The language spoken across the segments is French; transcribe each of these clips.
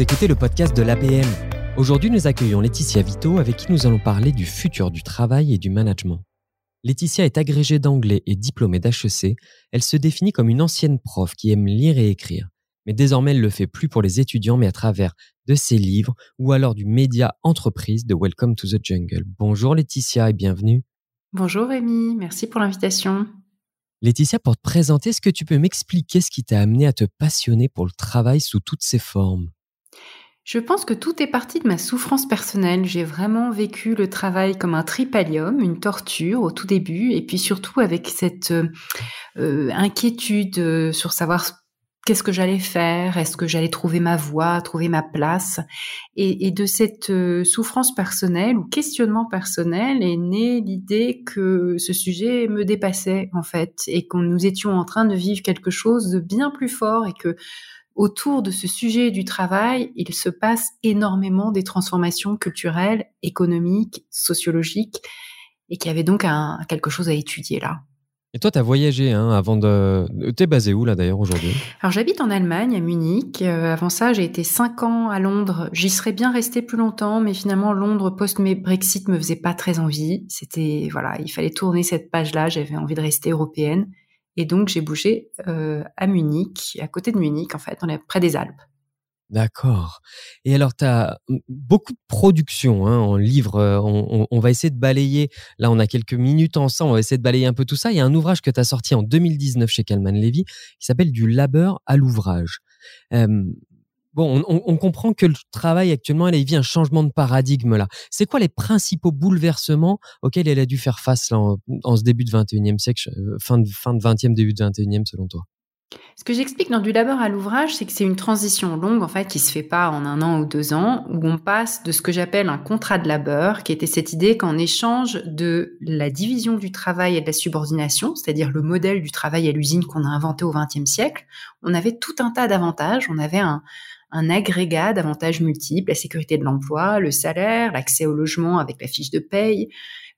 Vous écoutez le podcast de l'APM. Aujourd'hui, nous accueillons Laetitia Vito avec qui nous allons parler du futur du travail et du management. Laetitia est agrégée d'anglais et diplômée d'HEC. Elle se définit comme une ancienne prof qui aime lire et écrire. Mais désormais, elle le fait plus pour les étudiants, mais à travers de ses livres ou alors du média entreprise de Welcome to the Jungle. Bonjour Laetitia et bienvenue. Bonjour Rémi, merci pour l'invitation. Laetitia, pour te présenter, est-ce que tu peux m'expliquer ce qui t'a amené à te passionner pour le travail sous toutes ses formes? Je pense que tout est parti de ma souffrance personnelle. J'ai vraiment vécu le travail comme un tripalium, une torture au tout début, et puis surtout avec cette euh, euh, inquiétude euh, sur savoir qu'est-ce que j'allais faire, est-ce que j'allais trouver ma voie, trouver ma place, et, de cette souffrance personnelle ou questionnement personnel est née l'idée que ce sujet me dépassait en fait, et que nous étions en train de vivre quelque chose de bien plus fort, et que autour de ce sujet du travail, il se passe énormément des transformations culturelles, économiques, sociologiques, et qu'il y avait donc un, quelque chose à étudier là. Et toi, tu as voyagé hein, avant de... T'es basé où là d'ailleurs aujourd'hui? Alors j'habite en Allemagne, à Munich. Euh, avant ça, j'ai été cinq ans à Londres. J'y serais bien resté plus longtemps, mais finalement Londres post-Brexit me faisait pas très envie. C'était voilà, il fallait tourner cette page-là. J'avais envie de rester européenne. Et donc, j'ai bougé euh, à Munich, à côté de Munich, en fait, on est près des Alpes. D'accord. Et alors, tu as beaucoup de production hein, en livre. Euh, on, va essayer de balayer. Là, on a quelques minutes ensemble. On va essayer de balayer un peu tout ça. Il y a un ouvrage que tu as sorti en 2019 chez Kalman Levy qui s'appelle Du labeur à l'ouvrage. Euh, Bon, on, comprend que le travail actuellement, il vit un changement de paradigme là. C'est quoi les principaux bouleversements auxquels elle a dû faire face en, ce début de 21e siècle, euh, fin de, fin de 20e, début de 21e selon toi? Ce que j'explique dans du labeur à l'ouvrage, c'est que c'est une transition longue en fait qui se fait pas en un an ou deux ans, où on passe de ce que j'appelle un contrat de labeur, qui était cette idée qu'en échange de la division du travail et de la subordination, c'est-à-dire le modèle du travail à l'usine qu'on a inventé au XXe siècle, on avait tout un tas d'avantages. On avait un, un agrégat d'avantages multiples, la sécurité de l'emploi, le salaire, l'accès au logement avec la fiche de paye,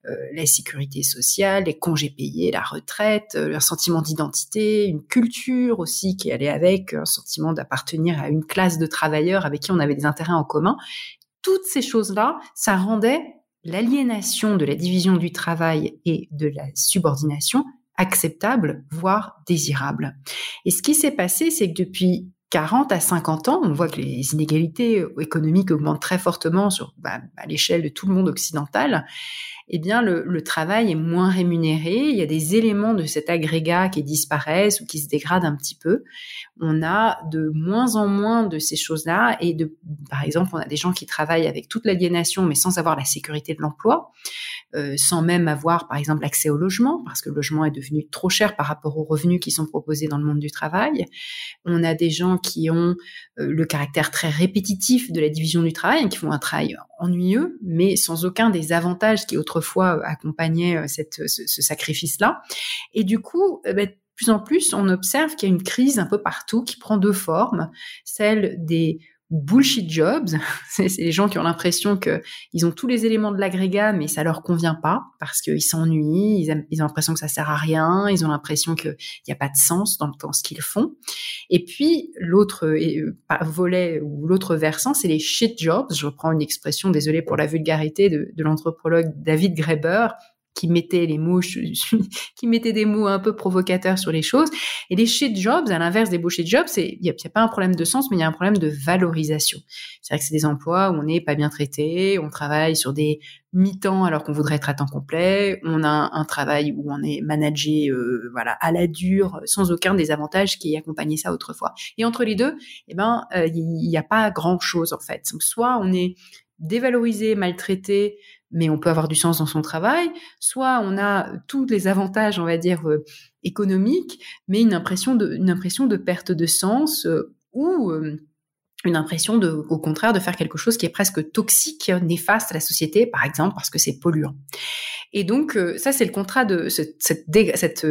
euh, la sécurité sociale, les congés payés, la retraite, euh, un sentiment d'identité, une culture aussi qui allait avec, un sentiment d'appartenir à une classe de travailleurs avec qui on avait des intérêts en commun. Toutes ces choses-là, ça rendait l'aliénation de la division du travail et de la subordination acceptable, voire désirable. Et ce qui s'est passé, c'est que depuis 40 à 50 ans, on voit que les inégalités économiques augmentent très fortement sur, bah, à l'échelle de tout le monde occidental eh bien le, travail est moins rémunéré. Il y a des éléments de cet agrégat qui disparaissent ou qui se dégradent un petit peu. On a de moins en moins de ces choses-là et de, par exemple, on a des gens qui travaillent avec toute l'aliénation mais sans avoir la sécurité de l'emploi. Euh, sans même avoir, par exemple, accès au logement, parce que le logement est devenu trop cher par rapport aux revenus qui sont proposés dans le monde du travail. On a des gens qui ont euh, le caractère très répétitif de la division du travail, qui font un travail ennuyeux, mais sans aucun des avantages qui autrefois accompagnaient euh, cette, ce, sacrifice-là. Et du coup, de plus en plus, on observe qu'il y a une crise un peu partout qui prend deux formes, celle des bullshit jobs. c'est les gens qui ont l'impression que ils ont tous les éléments de l'agrégat, mais ça leur convient pas parce qu'ils s'ennuient, ils, ont l'impression que ça sert à rien, ils ont l'impression qu'il n'y a pas de sens dans, ce qu'ils font. Et puis l'autre euh, volet ou l'autre versant, c'est les shit jobs. Je reprends une expression, désolé pour la vulgarité, de, de l'anthropologue David Graeber, qui mettait les mots, qui mettait des mots un peu provocateurs sur les choses. Et les shit jobs, à l'inverse des beaux shit jobs, c'est, il n'y a, pas un problème de sens, mais il y a un problème de valorisation. C'est vrai que c'est des emplois où on n'est pas bien traité, on travaille sur des mi-temps alors qu'on voudrait être à temps complet, on a un, travail où on est managé, euh, voilà, à la dure, sans aucun des avantages qui accompagnaient ça autrefois. Et entre les deux, eh ben, euh, il n'y a pas grand chose en fait. Donc soit on est dévalorisé, maltraité, mais on peut avoir du sens dans son travail, soit on a tous les avantages, on va dire, euh, économiques, mais une impression de, une impression de perte de sens euh, ou euh, une impression de, au contraire, de faire quelque chose qui est presque toxique, néfaste à la société, par exemple, parce que c'est polluant. Et donc, ça, c'est le contrat de cette, cette, cette,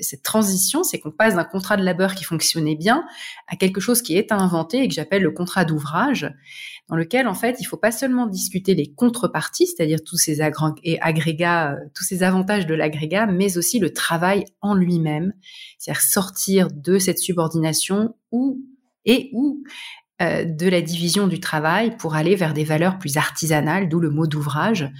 cette transition, c'est qu'on passe d'un contrat de labeur qui fonctionnait bien à quelque chose qui est à inventer et que j'appelle le contrat d'ouvrage dans lequel en fait il faut pas seulement discuter les contreparties, c'est-à-dire tous ces agrégats, euh, tous ces avantages de l'agrégat, mais aussi le travail en lui-même, c'est-à-dire sortir de cette subordination ou et ou euh, de la division du travail pour aller vers des valeurs plus artisanales, d'où le mot d'ouvrage,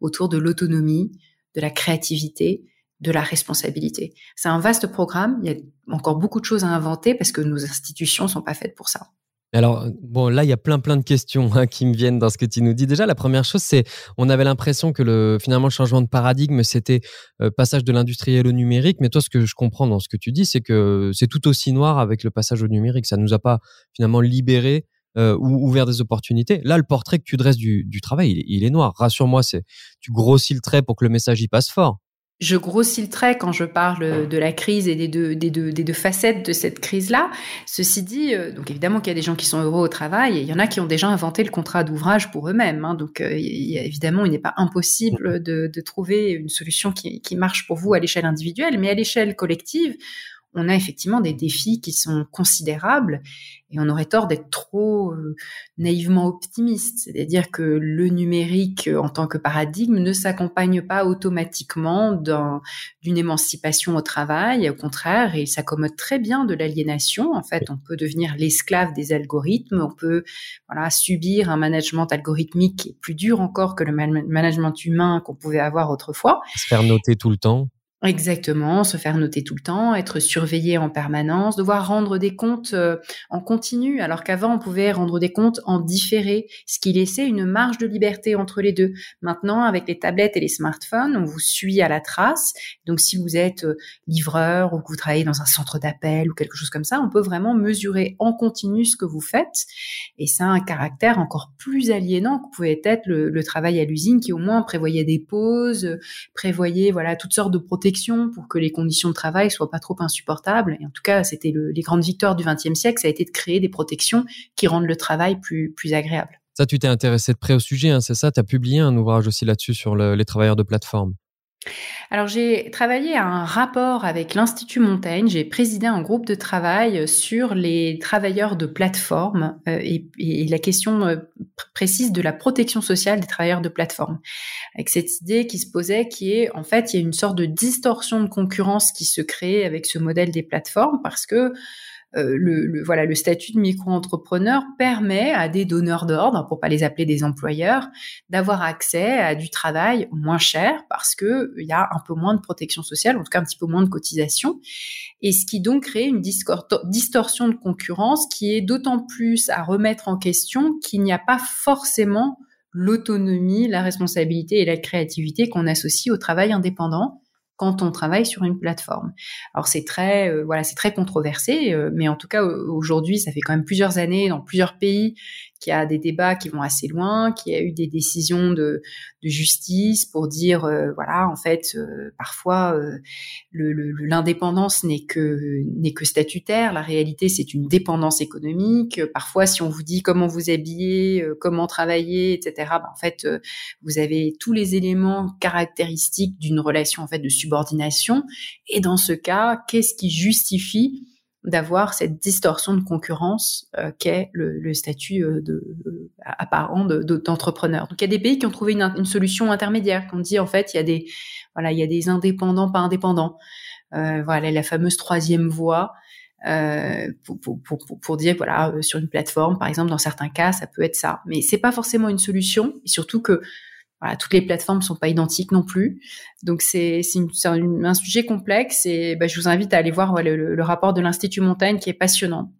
autour de l'autonomie, de la créativité, de la responsabilité. C'est un vaste programme, il y a encore beaucoup de choses à inventer parce que nos institutions sont pas faites pour ça. Alors, bon, là, il y a plein, plein de questions hein, qui me viennent dans ce que tu nous dis. Déjà, la première chose, c'est, on avait l'impression que le, finalement, le changement de paradigme, c'était euh, passage de l'industriel au numérique. Mais toi, ce que je comprends dans ce que tu dis, c'est que c'est tout aussi noir avec le passage au numérique. Ça nous a pas finalement libéré euh, ou ouvert des opportunités. Là, le portrait que tu dresses du, du travail, il, il est noir. Rassure-moi, c'est, tu grossis le trait pour que le message y passe fort je grossis le trait quand je parle de la crise et des deux, des deux, des deux facettes de cette crise-là. Ceci dit, euh, donc évidemment qu'il y a des gens qui sont heureux au travail et il y en a qui ont déjà inventé le contrat d'ouvrage pour eux-mêmes. Hein. donc euh, il évidemment, il n'est pas impossible de, de, trouver une solution qui, qui marche pour vous à l'échelle individuelle, mais à l'échelle collective, on a effectivement des défis qui sont considérables et on aurait tort d'être trop euh, naïvement optimiste. C'est-à-dire que le numérique euh, en tant que paradigme ne s'accompagne pas automatiquement d'une émancipation au travail. Au contraire, il s'accommode très bien de l'aliénation. En fait, on peut devenir l'esclave des algorithmes. On peut subir un management algorithmique plus dur encore que le management humain qu'on pouvait avoir autrefois. Se faire noter tout le temps. Exactement, se faire noter tout le temps, être surveillé en permanence, devoir rendre des comptes euh, en continu, alors qu'avant on pouvait rendre des comptes en différé, ce qui laissait une marge de liberté entre les deux. Maintenant, avec les tablettes et les smartphones, on vous suit à la trace. Donc, si vous êtes euh, livreur ou que vous travaillez dans un centre d'appel ou quelque chose comme ça, on peut vraiment mesurer en continu ce que vous faites. Et ça a un caractère encore plus aliénant que pouvait être le, travail à l'usine, qui au moins prévoyait des pauses, prévoyait voilà toutes sortes de protections pour que les conditions de travail soient pas trop insupportables. Et en tout cas, c'était les grandes victoires du XXe siècle, ça a été de créer des protections qui rendent le travail plus, plus agréable. Ça, tu t'es intéressé de près au sujet, hein, c'est ça? Tu as publié un ouvrage aussi là-dessus sur les travailleurs de plateforme. Alors j'ai travaillé à un rapport avec l'Institut Montaigne, j'ai présidé un groupe de travail sur les travailleurs de plateforme euh, et, la question euh, précise de la protection sociale des travailleurs de plateforme. Avec cette idée qui se posait qui est en fait y a une sorte de distorsion de concurrence qui se crée avec ce modèle des plateformes parce que euh, le, voilà, le statut de micro-entrepreneur permet à des donneurs d'ordre, pour pas les appeler des employeurs, d'avoir accès à du travail moins cher parce que il y a un peu moins de protection sociale, en tout cas un petit peu moins de cotisation, et ce qui donc crée une distorsion de concurrence qui est d'autant plus à remettre en question qu'il n'y a pas forcément l'autonomie, la responsabilité et la créativité qu'on associe au travail indépendant quand on travaille sur une plateforme. Alors c'est très euh, voilà, c'est très controversé, euh, mais en tout cas aujourd'hui, ça fait quand même plusieurs années dans plusieurs pays qu'il y a des débats qui vont assez loin, qu'il y a eu des décisions de, justice pour dire euh, voilà, en fait, parfois l'indépendance n'est que que statutaire, la réalité c'est une dépendance économique. Parfois, si on vous dit comment vous habiller, comment travailler, etc., ben, en fait, vous avez tous les éléments caractéristiques d'une relation en fait de subordination et dans ce cas, qu'est-ce qui justifie d'avoir cette distorsion de concurrence euh, qu'est le, statut euh, de, euh, apparent d'entrepreneur. Donc il y a des pays qui ont trouvé une, solution intermédiaire, qui ont dit en fait il y a des voilà il y a des indépendants pas indépendants. voilà la fameuse troisième voie. Pour, pour, pour, pour, dire voilà sur une plateforme par exemple dans certains cas ça peut être ça mais c'est pas forcément une solution et surtout que toutes les plateformes sont pas identiques non plus. Donc c'est un, sujet complexe et bah, je vous invite à aller voir le, rapport de l'Institut Montaigne qui est passionnant.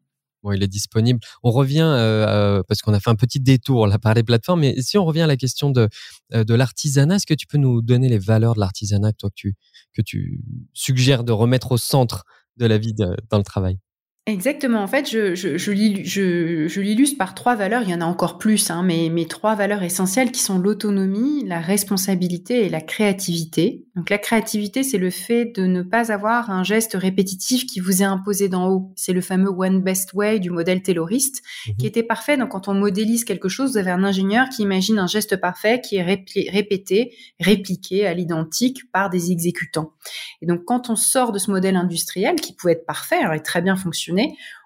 Bon, il est disponible. On revient euh, euh, parce qu'on a fait un petit détour là par les plateformes, mais si on revient à la question de euh, l'artisanat, est-ce que tu peux nous donner les valeurs de l'artisanat que tu suggères de remettre au centre de la vie dans le travail? Exactement. En fait, je, je, je, je, l'illustre par trois valeurs. Il y en a encore plus, hein, mais mes trois valeurs essentielles qui sont l'autonomie, la responsabilité et la créativité. Donc, la créativité, c'est le fait de ne pas avoir un geste répétitif qui vous est imposé d'en haut. C'est le fameux one best way du modèle tayloriste, mhm. qui était parfait. Donc, quand on modélise quelque chose, vous avez un ingénieur qui imagine un geste parfait qui est répété, répliqué à l'identique par des exécutants. Et donc, quand on sort de ce modèle industriel qui pouvait être parfait et très bien fonctionner,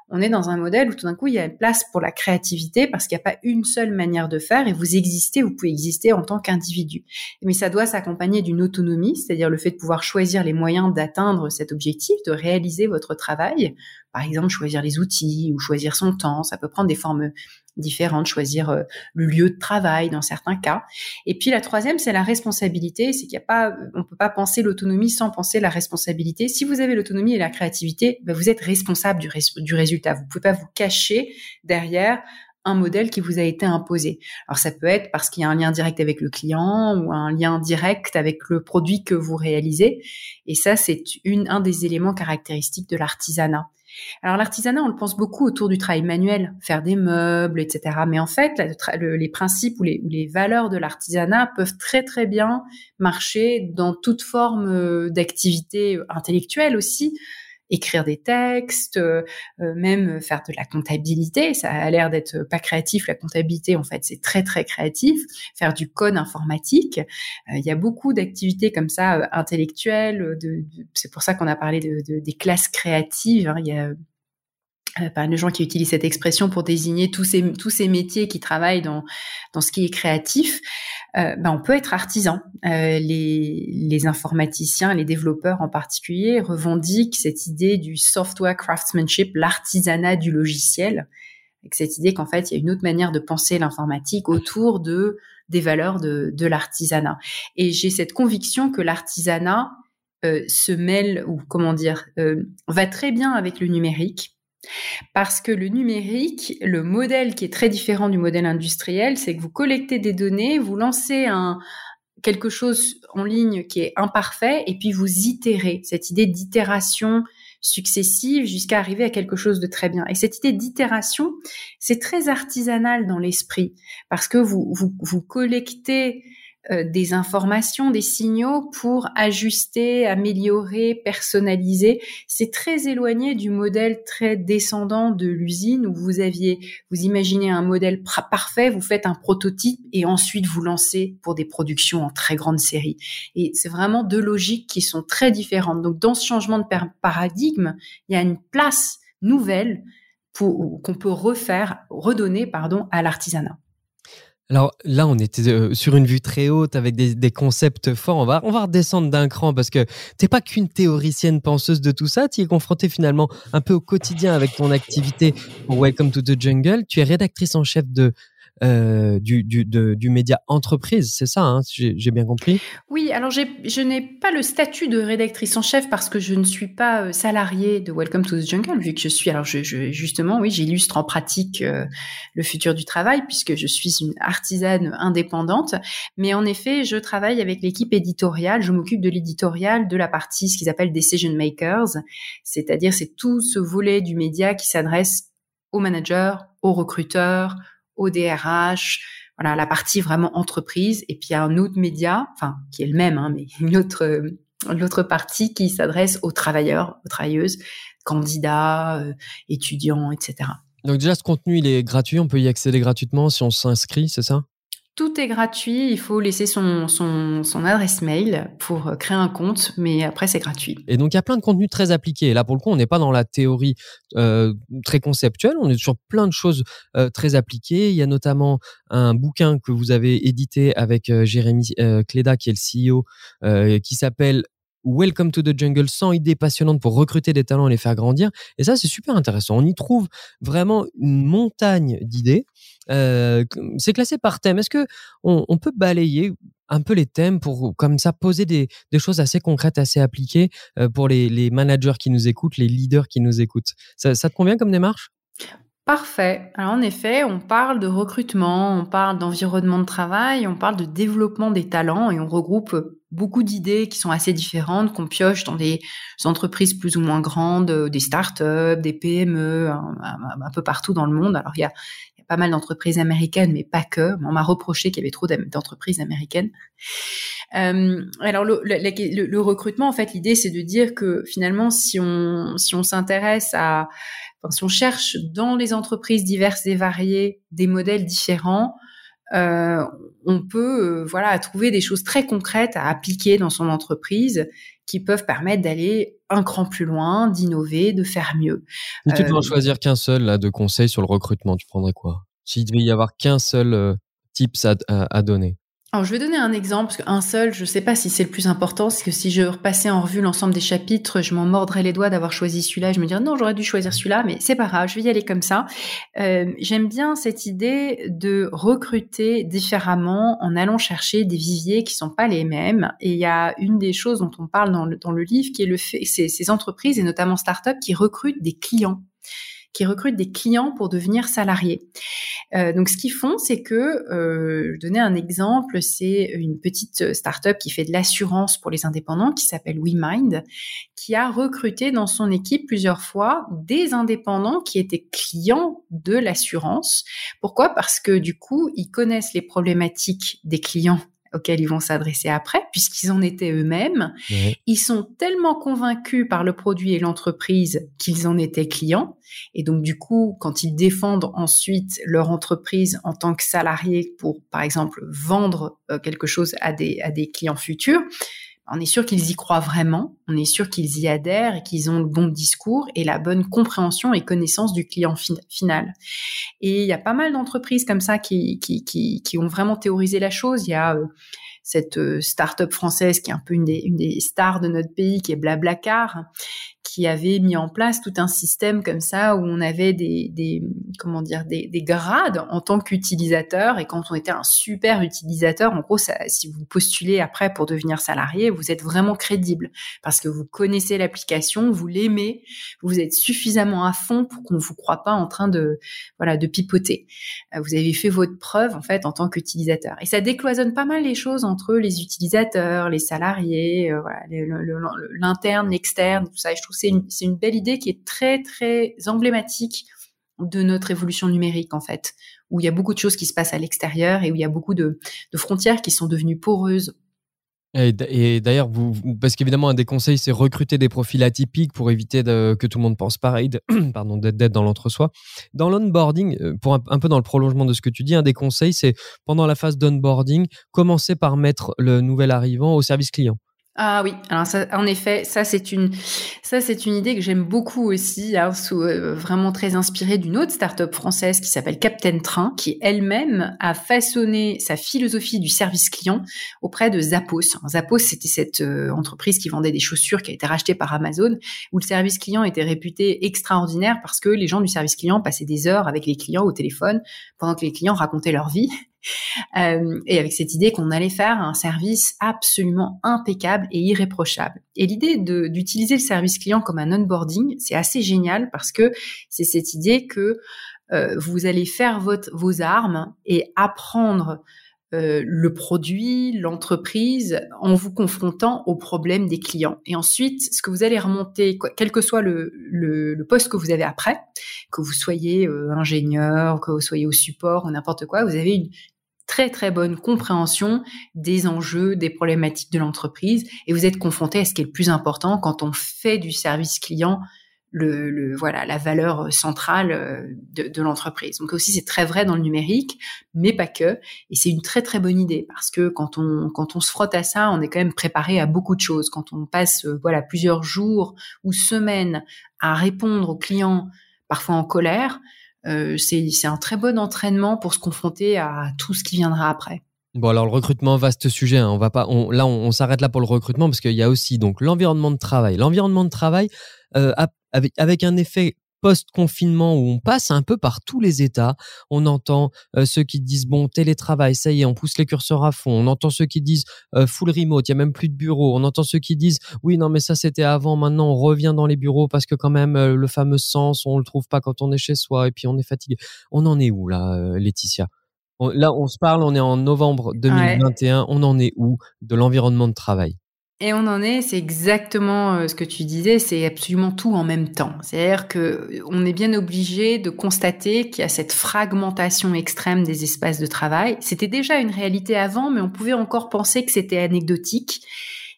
on est dans un modèle où tout d'un coup, il y a une place pour la créativité parce qu'il n'y a pas une seule manière de faire et vous existez, vous pouvez exister en tant qu'individu. Mais ça doit s'accompagner d'une autonomie, c'est-à-dire le fait de pouvoir choisir les moyens d'atteindre cet objectif, de réaliser votre travail. Par exemple, choisir les outils ou choisir son temps. Ça peut prendre des formes différentes, choisir euh, le lieu de travail dans certains cas. Et puis la troisième, c'est la responsabilité. C'est qu'il n'y a pas, on peut pas penser l'autonomie sans penser la responsabilité. Si vous avez l'autonomie et la créativité, ben vous êtes responsable du, du résultat. Vous pouvez pas vous cacher derrière un modèle qui vous a été imposé. Alors ça peut être parce qu'il y a un lien direct avec le client ou un lien direct avec le produit que vous réalisez. Et ça, c'est un des éléments caractéristiques de l'artisanat. Alors l'artisanat, on le pense beaucoup autour du travail manuel, faire des meubles, etc. Mais en fait, les principes ou les, valeurs de l'artisanat peuvent très très bien marcher dans toute forme euh, d'activité intellectuelle aussi écrire des textes, euh, euh, même faire de la comptabilité. Ça a l'air d'être pas créatif, la comptabilité, en fait, c'est très, très créatif. Faire du code informatique. Euh, il y a beaucoup d'activités comme ça, intellectuelles. De, c'est pour ça qu'on a parlé de, des classes créatives. Hein. Il y a euh, pas de gens qui utilisent cette expression pour désigner tous ces, tous ces métiers qui travaillent dans, dans ce qui est créatif, euh, ben on peut être artisan. Euh, les, les informaticiens, les développeurs en particulier, revendiquent cette idée du software craftsmanship, l'artisanat du logiciel, avec cette idée qu'en fait, il y a une autre manière de penser l'informatique autour de des valeurs de, de l'artisanat. Et j'ai cette conviction que l'artisanat euh, se mêle, ou comment dire, euh, va très bien avec le numérique parce que le numérique, le modèle qui est très différent du modèle industriel, c'est que vous collectez des données, vous lancez quelque chose en ligne qui est imparfait et puis vous itérez. Cette idée d'itération successive jusqu'à arriver à quelque chose de très bien. Et cette idée d'itération, c'est très artisanal dans l'esprit parce que vous, vous collectez euh, des informations, des signaux pour ajuster, améliorer, personnaliser. C'est très éloigné du modèle très descendant de l'usine où vous aviez, vous imaginez un modèle parfait, vous faites un prototype et ensuite vous lancez pour des productions en très grande série. Et c'est vraiment deux logiques qui sont très différentes. Donc dans ce changement de paradigme, il y a une place nouvelle qu'on peut refaire, redonner, pardon, à l'artisanat. Alors là, on était euh, sur une vue très haute avec des, concepts forts. On va, on va redescendre d'un cran parce que t'es pas qu'une théoricienne penseuse de tout ça. Tu es confrontée finalement un peu au quotidien avec ton activité pour Welcome to the Jungle. Tu es rédactrice en chef de euh, du, du, du média entreprise, c'est ça, hein, j'ai bien compris? Oui, alors je n'ai pas le statut de rédactrice en chef parce que je ne suis pas euh, salariée de Welcome to the Jungle, vu que je suis, alors je, justement, oui, j'illustre en pratique euh, le futur du travail puisque je suis une artisane indépendante, mais en effet, je travaille avec l'équipe éditoriale, je m'occupe de l'éditorial de la partie, ce qu'ils appellent Decision Makers, c'est-à-dire c'est tout ce volet du média qui s'adresse aux managers, aux recruteurs, au DRH, voilà la partie vraiment entreprise. Et puis il y a un autre média, enfin qui est le même, hein, mais une autre l'autre partie qui s'adresse aux travailleurs, aux travailleuses, candidats, euh, étudiants, etc. Donc déjà ce contenu il est gratuit, on peut y accéder gratuitement si on s'inscrit, c'est ça? Tout est gratuit, il faut laisser son, adresse mail pour euh, créer un compte, mais après c'est gratuit. Et donc il y a plein de contenus très appliqués. Là pour le coup, on n'est pas dans la théorie euh, très conceptuelle, on est sur plein de choses euh, très appliquées. Il y a notamment un bouquin que vous avez édité avec Jérémy Cléda, qui est le CEO, qui s'appelle Welcome to the Jungle, 100 idées passionnantes pour recruter des talents et les faire grandir. Et ça, c'est super intéressant. On y trouve vraiment une montagne d'idées. Euh, c'est classé par thème. Est-ce que on, peut balayer un peu les thèmes pour comme ça poser des, choses assez concrètes, assez appliquées euh, pour les, managers qui nous écoutent, les leaders qui nous écoutent? Ça, ça te convient comme démarche? Parfait. Alors en effet, on parle de recrutement, on parle d'environnement de travail, on parle de développement des talents et on regroupe beaucoup d'idées qui sont assez différentes, qu'on pioche dans des entreprises plus ou moins grandes, euh, des startups, des PME, un, peu partout dans le monde. Alors il y a, pas mal d'entreprises américaines, mais pas que. On m'a reproché qu'il y avait trop d'entreprises américaines. Euh, alors le, le, recrutement, en fait, l'idée c'est de dire que finalement, si on si on s'intéresse à, si on cherche dans les entreprises diverses et variées des modèles différents, on peut voilà trouver des choses très concrètes à appliquer dans son entreprise qui peuvent permettre d'aller un cran plus loin, d'innover, de faire mieux. Si tu devais en choisir qu'un seul là, de conseils sur le recrutement, tu prendrais quoi? S'il devait y avoir qu'un seul tips à donner alors, je vais donner un exemple, parce qu'un seul, je ne sais pas si c'est le plus important, parce que si je repassais en revue l'ensemble des chapitres, je m'en mordrais les doigts d'avoir choisi celui-là. Je me dirais, non, j'aurais dû choisir celui-là, mais c'est pas grave, je vais y aller comme ça. Euh, J'aime bien cette idée de recruter différemment en allant chercher des viviers qui sont pas les mêmes. Et il y a une des choses dont on parle dans le, livre, qui est le fait, c'est ces entreprises, et notamment start-up, qui recrutent des clients qui recrutent des clients pour devenir salariés. Euh, donc, ce qu'ils font, c'est que, euh, je donner un exemple, c'est une petite start-up qui fait de l'assurance pour les indépendants, qui s'appelle WeMind, qui a recruté dans son équipe plusieurs fois des indépendants qui étaient clients de l'assurance. Pourquoi? Parce que du coup, ils connaissent les problématiques des clients auxquels ils vont s'adresser après, puisqu'ils en étaient eux-mêmes. Ils sont tellement convaincus par le produit et l'entreprise qu'ils en étaient clients. Et donc, du coup, quand ils défendent ensuite leur entreprise en tant que salariés pour, par exemple, vendre euh, quelque chose à des, à des clients futurs, on est sûr qu'ils y croient vraiment, on est sûr qu'ils y adhèrent et qu'ils ont le bon discours et la bonne compréhension et connaissance du client final. Et il y a pas mal d'entreprises comme ça qui, qui, qui, ont vraiment théorisé la chose. Il y a euh, cette euh, start-up française qui est un peu une des, une des stars de notre pays, qui est Blablacar, qui avait mis en place tout un système comme ça où on avait des, comment dire des, des grades en tant qu'utilisateur. Et quand on était un super utilisateur en gros si vous postulez après pour devenir salarié vous êtes vraiment crédible parce que vous connaissez l'application vous l'aimez vous êtes suffisamment à fond pour qu'on vous croit pas en train de voilà de pipoter. Euh, vous avez fait votre preuve en fait en tant qu'utilisateur. Et ça décloisonne pas mal les choses entre les utilisateurs les salariés euh, voilà l'interne l'externe tout ça. Je trouve c'est une, belle idée qui est très, très emblématique de notre évolution numérique, en fait, où il y a beaucoup de choses qui se passent à l'extérieur et où il y a beaucoup de, frontières qui sont devenues poreuses. Et, d'ailleurs, parce qu'évidemment, un des conseils, c'est recruter des profils atypiques pour éviter que tout le monde pense pareil, pardon, d'être dans l'entre-soi. Dans l'onboarding, euh, un, un, peu dans le prolongement de ce que tu dis, un des conseils, c'est pendant la phase d'onboarding, commencer par mettre le nouvel arrivant au service client. Ah oui, alors ça, en effet, ça c'est une, ça c'est une idée que j'aime beaucoup aussi, hein, euh, vraiment très inspirée d'une autre start-up française qui s'appelle Captain Train, qui elle-même a façonné sa philosophie du service client auprès de Zappos. Zappos, c'était cette euh, entreprise qui vendait des chaussures qui a été rachetée par Amazon, où le service client était réputé extraordinaire parce que les gens du service client passaient des heures avec les clients au téléphone pendant que les clients racontaient leur vie euh, et avec cette idée qu'on allait faire un service absolument impeccable et irréprochable. Et l'idée d'utiliser le service client comme un onboarding, c'est assez génial parce que c'est cette idée que euh, vous allez faire votre, vos armes et apprendre euh, le produit, l'entreprise, en vous confrontant aux problèmes des clients. Et ensuite, ce que vous allez remonter, quel que soit le, le, poste que vous avez après, que vous soyez ingénieur, que vous soyez au support ou n'importe quoi, vous avez très très bonne compréhension des enjeux, des problématiques de l'entreprise et vous êtes confronté à ce qui est le plus important quand on fait du service client le, voilà la valeur centrale euh, de, de l'entreprise. Donc aussi c'est très vrai dans le numérique, mais pas que. Et c'est une très très bonne idée parce que quand on quand on se frotte à ça, on est quand même préparé à beaucoup de choses. Quand on passe euh, voilà plusieurs jours ou semaines à répondre aux clients parfois en colère, euh, c'est un très bon entraînement pour se confronter à tout ce qui viendra après. Bon alors le recrutement vaste sujet. Hein. On va pas. Là on, s'arrête là pour le recrutement parce qu'il y a aussi donc l'environnement de travail. L'environnement de travail euh, avec un effet post-confinement où on passe un peu par tous les états. On entend euh, ceux qui disent bon télétravail, ça y est, on pousse les curseurs à fond. On entend ceux qui disent euh, full remote, il y a même plus de bureau. On entend ceux qui disent oui non mais ça c'était avant, maintenant on revient dans les bureaux parce que quand même euh, le fameux sens on le trouve pas quand on est chez soi et puis on est fatigué. On en est où là, Laetitia? Là on se parle, on est en novembre 2021. On en est où de l'environnement de travail? Et on en est, c'est exactement euh, ce que tu disais, c'est absolument tout en même temps. C'est-à-dire que euh, on est bien obligé de constater qu'il y a cette fragmentation extrême des espaces de travail. C'était déjà une réalité avant, mais on pouvait encore penser que c'était anecdotique.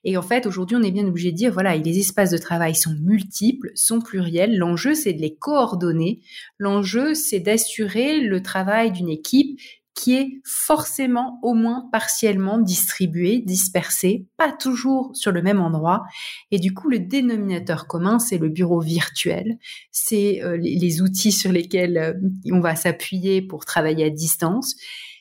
Et en fait, aujourd'hui, on est bien obligé de dire, voilà, les espaces de travail sont multiples, sont pluriels. L'enjeu, c'est de les coordonner. L'enjeu, c'est d'assurer le travail d'une équipe qui est forcément au moins partiellement distribué, dispersé, pas toujours sur le même endroit. Et du coup, le dénominateur commun, c'est le bureau virtuel, c'est euh, les, outils sur lesquels euh, on va s'appuyer pour travailler à distance.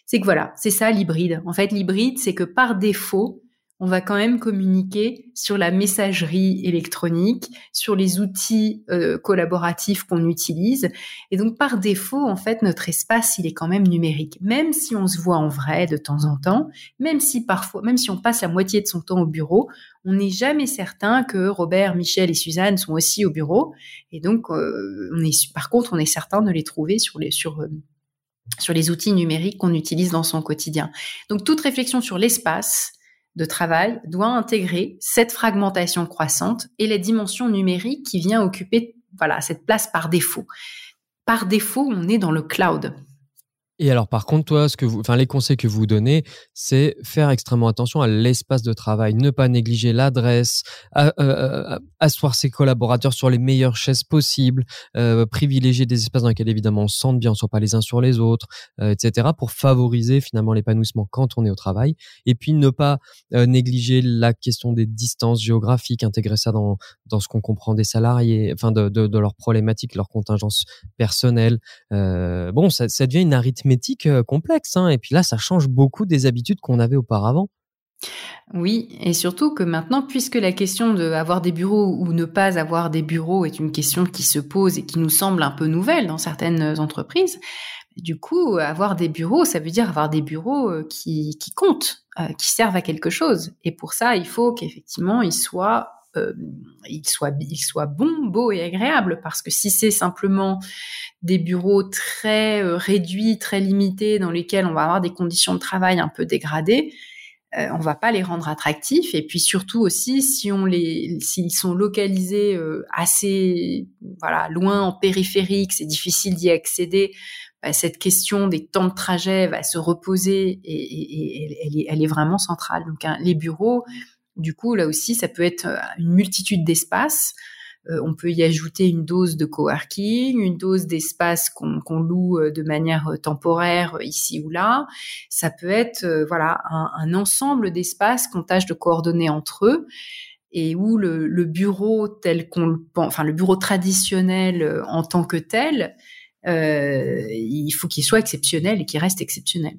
C'est que voilà, c'est ça l'hybride. En fait, l'hybride, c'est que par défaut, on va quand même communiquer sur la messagerie électronique, sur les outils euh, collaboratifs qu'on utilise. Et donc, par défaut, en fait, notre espace, il est quand même numérique. Même si on se voit en vrai de temps en temps, même si parfois, même si on passe la moitié de son temps au bureau, on n'est jamais certain que Robert, Michel et Suzanne sont aussi au bureau. Et donc, euh, on est, par contre, on est certain de les trouver sur les, sur, euh, sur les outils numériques qu'on utilise dans son quotidien. Donc, toute réflexion sur l'espace, de travail doit intégrer cette fragmentation croissante et la dimension numérique qui vient occuper voilà cette place par défaut. Par défaut, on est dans le cloud. Et alors, par contre, toi, ce que vous, enfin, les conseils que vous donnez, c'est faire extrêmement attention à l'espace de travail, ne pas négliger l'adresse, euh, asseoir ses collaborateurs sur les meilleures chaises possibles, euh, privilégier des espaces dans lesquels évidemment on se sente bien, on ne soit pas les uns sur les autres, euh, etc., pour favoriser finalement l'épanouissement quand on est au travail. Et puis ne pas négliger la question des distances géographiques, intégrer ça dans dans ce qu'on comprend des salariés, enfin de, de, de leurs problématiques, leurs contingences personnelles. bon, ça devient une arithmétique complexe. Hein. Et puis là, ça change beaucoup des habitudes qu'on avait auparavant. Oui, et surtout que maintenant, puisque la question de avoir des bureaux ou ne pas avoir des bureaux est une question qui se pose et qui nous semble un peu nouvelle dans certaines entreprises, du coup, avoir des bureaux, ça veut dire avoir des bureaux qui, qui comptent, qui servent à quelque chose. Et pour ça, il faut qu'effectivement, ils soient euh, il soit il soit bon, beau et agréable parce que si c'est simplement des bureaux très euh, réduits, très limités dans lesquels on va avoir des conditions de travail un peu dégradées, euh, on va pas les rendre attractifs et puis surtout aussi si on les s'ils sont localisés assez voilà loin en périphérique, c'est difficile d'y accéder. Bah, cette question des temps de trajet va se reposer et, elle, est, vraiment centrale. Donc hein, les bureaux, du coup, là aussi, ça peut être euh, une multitude d'espaces. Euh, on peut y ajouter une dose de coworking, une dose d'espace qu'on loue euh, de manière temporaire ici ou là. Ça peut être voilà un, ensemble d'espaces qu'on tâche de coordonner entre eux et où le, bureau tel qu'on le enfin le bureau traditionnel en tant que tel, il faut qu'il soit exceptionnel et qu'il reste exceptionnel.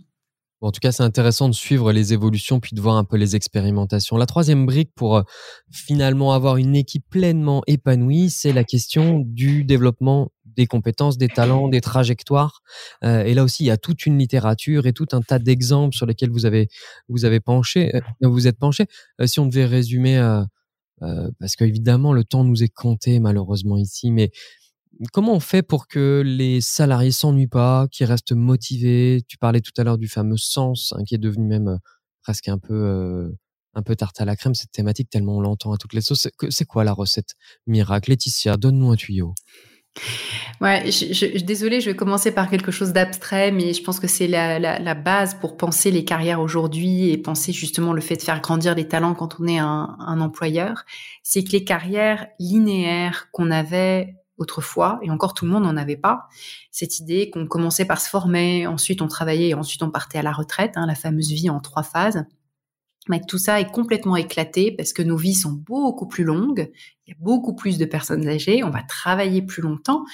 En tout cas, c'est intéressant de suivre les évolutions puis de voir un peu les expérimentations. La troisième brique pour euh, finalement avoir une équipe pleinement épanouie, c'est la question du développement des compétences, des talents, des trajectoires. Euh, et là aussi, il y a toute une littérature et tout un tas d'exemples sur lesquels vous avez vous avez penché, euh, vous êtes penché. si on devait résumer, parce qu'évidemment le temps nous est compté malheureusement ici, mais Comment on fait pour que les salariés s'ennuient pas, qu'ils restent motivés? Tu parlais tout à l'heure du fameux sens, hein, qui est devenu même euh, presque un peu, euh, un peu tarte à la crème, cette thématique, tellement on l'entend à toutes les sauces. C'est quoi la recette miracle? Laetitia, donne-nous un tuyau. Ouais, je, désolée, je vais commencer par quelque chose d'abstrait, mais je pense que c'est la, la, base pour penser les carrières aujourd'hui et penser justement le fait de faire grandir les talents quand on est un employeur. C'est que les carrières linéaires qu'on avait autrefois, et encore tout le monde n'en avait pas, cette idée qu'on commençait par se former, ensuite on travaillait et ensuite on partait à la retraite, hein, la fameuse vie en trois phases. Mais tout ça est complètement éclaté parce que nos vies sont beaucoup plus longues, il y a beaucoup plus de personnes âgées, on va travailler plus longtemps,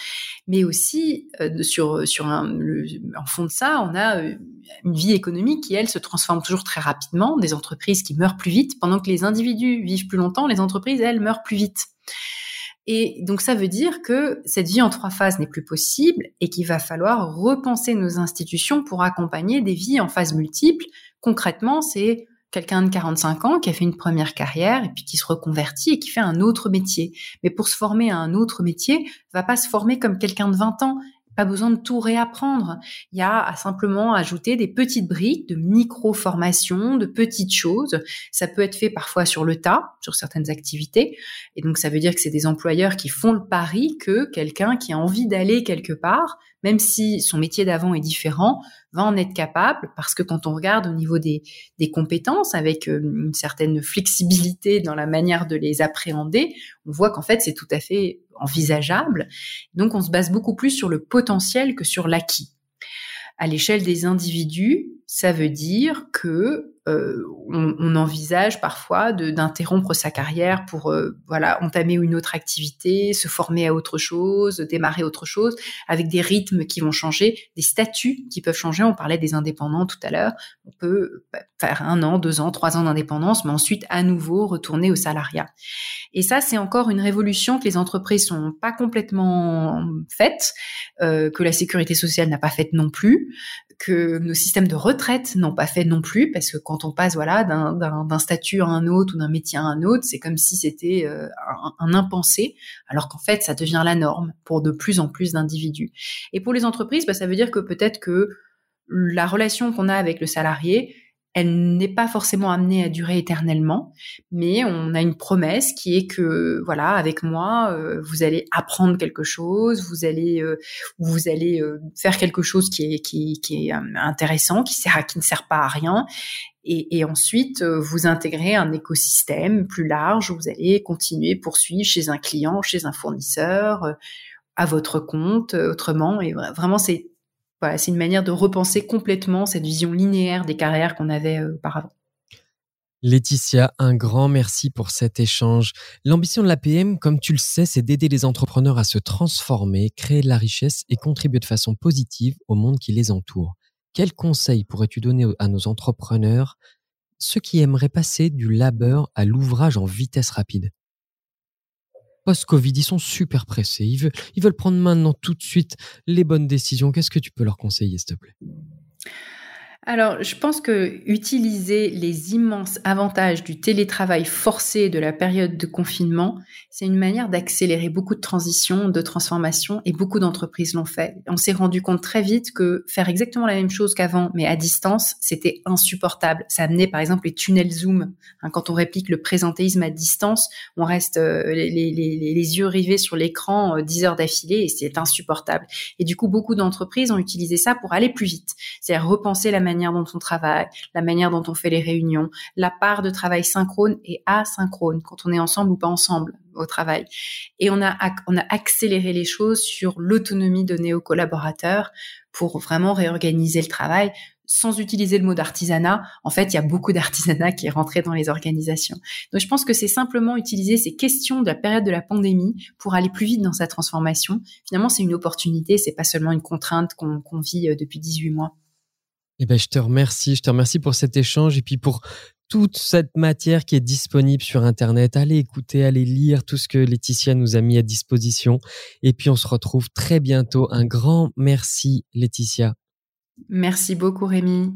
mais aussi euh, sur sur un, en fond de ça, on a euh, une vie économique qui elle se transforme toujours très rapidement, des entreprises qui meurent plus vite, pendant que les individus vivent plus longtemps, les entreprises elles meurent plus vite. Et donc ça veut dire que cette vie en trois phases n'est plus possible et qu'il va falloir repenser nos institutions pour accompagner des vies en phases multiples. Concrètement, c'est quelqu'un de 45 ans qui a fait une première carrière et puis qui se reconvertit et qui fait un autre métier. Mais pour se former à un autre métier, va pas se former comme quelqu'un de 20 ans pas besoin de tout réapprendre. Il y a à simplement ajouter des petites briques de micro-formation, de petites choses. Ça peut être fait parfois sur le tas, sur certaines activités. Et donc, ça veut dire que c'est des employeurs qui font le pari que quelqu'un qui a envie d'aller quelque part, même si son métier d'avant est différent, va en être capable parce que quand on regarde au niveau des, des compétences avec euh, une certaine flexibilité dans la manière de les appréhender, on voit qu'en fait c'est tout à fait envisageable. Donc on se base beaucoup plus sur le potentiel que sur l'acquis. À l'échelle des individus, ça veut dire que euh, on, envisage parfois d'interrompre sa carrière pour euh, voilà entamer une autre activité, se former à autre chose, démarrer autre chose, avec des rythmes qui vont changer, des statuts qui peuvent changer. On parlait des indépendants tout à l'heure. On peut bah, faire un an, deux ans, trois ans d'indépendance, mais ensuite à nouveau retourner au salariat. Et ça, c'est encore une révolution que les entreprises sont pas complètement faites, euh, que la sécurité sociale n'a pas faite non plus, que nos systèmes de retraite n'ont pas fait non plus, parce que quand on passe voilà d'un statut à un autre ou d'un métier à un autre, c'est comme si c'était euh, un, impensé, alors qu'en fait ça devient la norme pour de plus en plus d'individus. Et pour les entreprises, bah, ça veut dire que peut-être que la relation qu'on a avec le salarié, elle n'est pas forcément amenée à durer éternellement, mais on a une promesse qui est que voilà, avec moi, euh, vous allez apprendre quelque chose, vous allez euh, vous allez euh, faire quelque chose qui est qui, qui est intéressant, qui sert qui ne sert pas à rien, et, et ensuite vous intégrez un écosystème plus large où vous allez continuer poursuivre chez un client, chez un fournisseur, à votre compte, autrement. Et vraiment, c'est c'est une manière de repenser complètement cette vision linéaire des carrières qu'on avait euh, auparavant. Laetitia, un grand merci pour cet échange. L'ambition de l'APM, comme tu le sais, c'est d'aider les entrepreneurs à se transformer, créer de la richesse et contribuer de façon positive au monde qui les entoure. Quels conseils pourrais-tu donner à nos entrepreneurs, ceux qui aimeraient passer du labeur à l'ouvrage en vitesse rapide? post-Covid, ils sont super pressés. Ils veulent, prendre maintenant tout de suite les bonnes décisions. Qu'est-ce que tu peux leur conseiller, s'il te plaît? Alors, je pense que utiliser les immenses avantages du télétravail forcé de la période de confinement, c'est une manière d'accélérer beaucoup de transitions, de transformations, et beaucoup d'entreprises l'ont fait. On s'est rendu compte très vite que faire exactement la même chose qu'avant, mais à distance, c'était insupportable. Ça amenait, par exemple, les tunnels Zoom. Hein, quand on réplique le présentéisme à distance, on reste euh, les, yeux rivés sur l'écran euh, 10 heures d'affilée, et c'est insupportable. Et du coup, beaucoup d'entreprises ont utilisé ça pour aller plus vite. C'est-à-dire repenser la manière manière dont on travaille, la manière dont on fait les réunions, la part de travail synchrone et asynchrone, quand on est ensemble ou pas ensemble au travail. Et on a, on a accéléré les choses sur l'autonomie donnée aux collaborateurs pour vraiment réorganiser le travail sans utiliser le mot d'artisanat. En fait, il y a beaucoup d'artisanat qui est rentré dans les organisations. Donc, je pense que c'est simplement utiliser ces questions de la période de la pandémie pour aller plus vite dans sa transformation. Finalement, c'est une opportunité, c'est pas seulement une contrainte qu'on vit euh, depuis 18 mois. Eh ben, je te remercie. Je te remercie pour cet échange et puis pour toute cette matière qui est disponible sur Internet. Allez écouter, allez lire tout ce que Laetitia nous a mis à disposition. Et puis, on se retrouve très bientôt. Un grand merci, Laetitia. Merci beaucoup, Rémi.